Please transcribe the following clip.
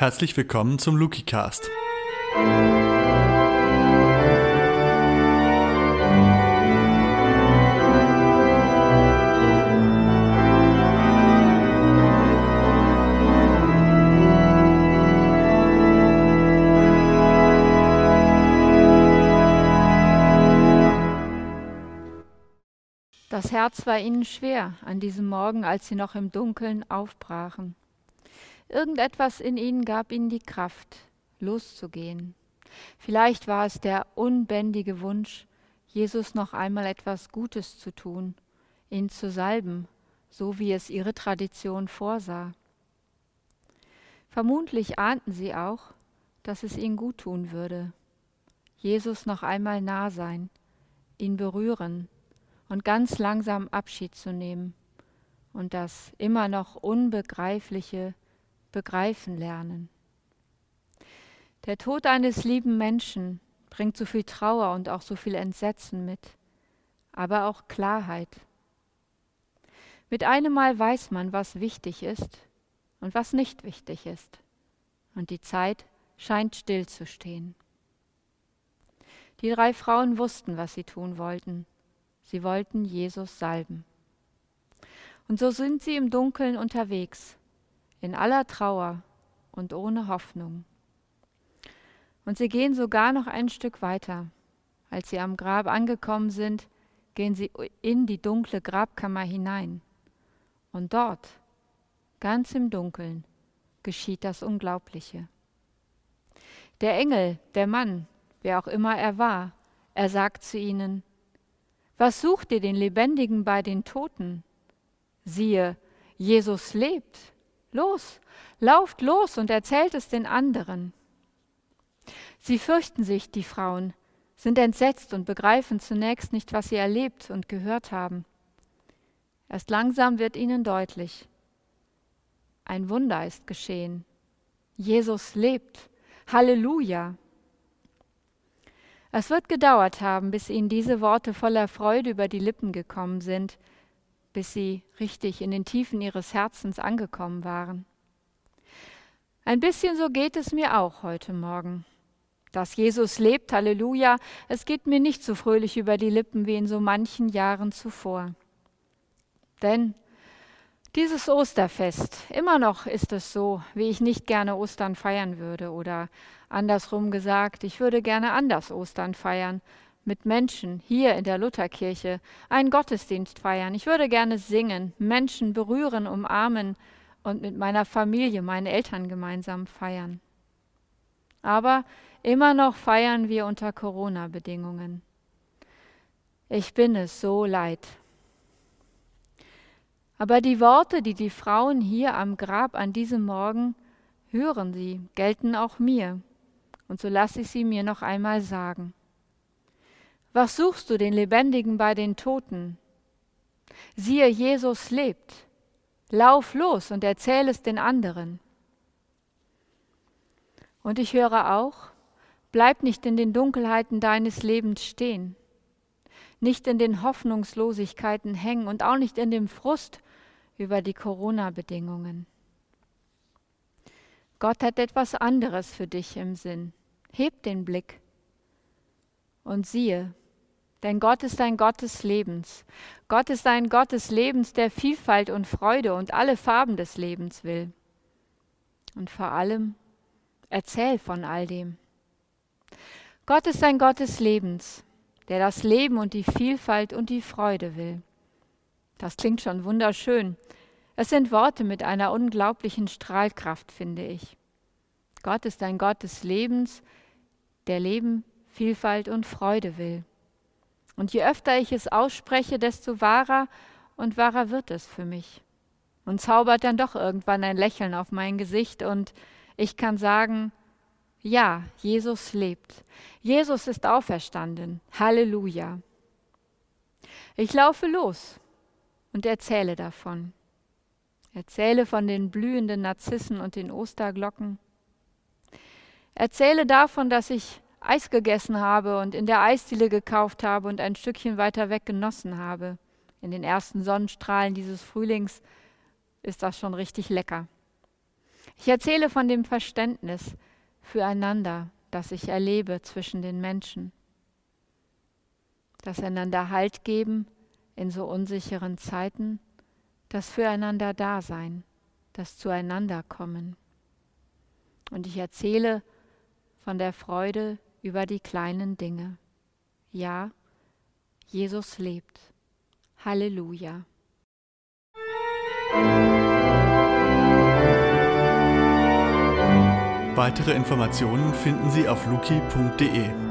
Herzlich willkommen zum LukiCast. Das Herz war ihnen schwer an diesem Morgen, als sie noch im Dunkeln aufbrachen. Irgendetwas in ihnen gab ihnen die Kraft, loszugehen. Vielleicht war es der unbändige Wunsch, Jesus noch einmal etwas Gutes zu tun, ihn zu salben, so wie es ihre Tradition vorsah. Vermutlich ahnten sie auch, dass es ihnen gut tun würde. Jesus noch einmal nah sein, ihn berühren und ganz langsam Abschied zu nehmen und das immer noch Unbegreifliche begreifen lernen. Der Tod eines lieben Menschen bringt so viel Trauer und auch so viel Entsetzen mit, aber auch Klarheit. Mit einem Mal weiß man, was wichtig ist und was nicht wichtig ist, und die Zeit scheint stillzustehen. Die drei Frauen wussten, was sie tun wollten. Sie wollten Jesus salben. Und so sind sie im Dunkeln unterwegs, in aller Trauer und ohne Hoffnung. Und sie gehen sogar noch ein Stück weiter. Als sie am Grab angekommen sind, gehen sie in die dunkle Grabkammer hinein. Und dort, ganz im Dunkeln, geschieht das Unglaubliche. Der Engel, der Mann, wer auch immer er war, er sagt zu ihnen, was sucht ihr den Lebendigen bei den Toten? Siehe, Jesus lebt. Los, lauft los und erzählt es den anderen. Sie fürchten sich, die Frauen, sind entsetzt und begreifen zunächst nicht, was sie erlebt und gehört haben. Erst langsam wird ihnen deutlich, ein Wunder ist geschehen. Jesus lebt. Halleluja. Es wird gedauert haben, bis ihnen diese Worte voller Freude über die Lippen gekommen sind, bis sie richtig in den Tiefen ihres Herzens angekommen waren. Ein bisschen so geht es mir auch heute Morgen. Dass Jesus lebt, Halleluja, es geht mir nicht so fröhlich über die Lippen wie in so manchen Jahren zuvor. Denn dieses Osterfest, immer noch ist es so, wie ich nicht gerne Ostern feiern würde oder andersrum gesagt, ich würde gerne anders Ostern feiern, mit Menschen hier in der Lutherkirche einen Gottesdienst feiern. Ich würde gerne singen, Menschen berühren, umarmen und mit meiner Familie, meinen Eltern gemeinsam feiern. Aber immer noch feiern wir unter Corona-Bedingungen. Ich bin es so leid. Aber die Worte, die die Frauen hier am Grab an diesem Morgen hören sie, gelten auch mir. Und so lasse ich sie mir noch einmal sagen. Was suchst du den Lebendigen bei den Toten? Siehe, Jesus lebt. Lauf los und erzähl es den anderen. Und ich höre auch, bleib nicht in den Dunkelheiten deines Lebens stehen, nicht in den Hoffnungslosigkeiten hängen und auch nicht in dem Frust über die Corona-Bedingungen. Gott hat etwas anderes für dich im Sinn. Heb den Blick und siehe, denn Gott ist ein Gott des Lebens. Gott ist ein Gott des Lebens, der Vielfalt und Freude und alle Farben des Lebens will. Und vor allem, erzähl von all dem. Gott ist ein Gott des Lebens, der das Leben und die Vielfalt und die Freude will. Das klingt schon wunderschön. Es sind Worte mit einer unglaublichen Strahlkraft, finde ich. Gott ist ein Gott des Lebens, der Leben, Vielfalt und Freude will. Und je öfter ich es ausspreche, desto wahrer und wahrer wird es für mich. Und zaubert dann doch irgendwann ein Lächeln auf mein Gesicht und ich kann sagen, ja, Jesus lebt. Jesus ist auferstanden. Halleluja. Ich laufe los und erzähle davon. Erzähle von den blühenden Narzissen und den Osterglocken. Erzähle davon, dass ich Eis gegessen habe und in der Eisdiele gekauft habe und ein Stückchen weiter weg genossen habe. In den ersten Sonnenstrahlen dieses Frühlings ist das schon richtig lecker. Ich erzähle von dem Verständnis füreinander, das ich erlebe zwischen den Menschen. Das einander Halt geben in so unsicheren Zeiten, das Füreinander Dasein, das Zueinander kommen. Und ich erzähle von der Freude über die kleinen Dinge. Ja, Jesus lebt. Halleluja. Weitere Informationen finden Sie auf luki.de.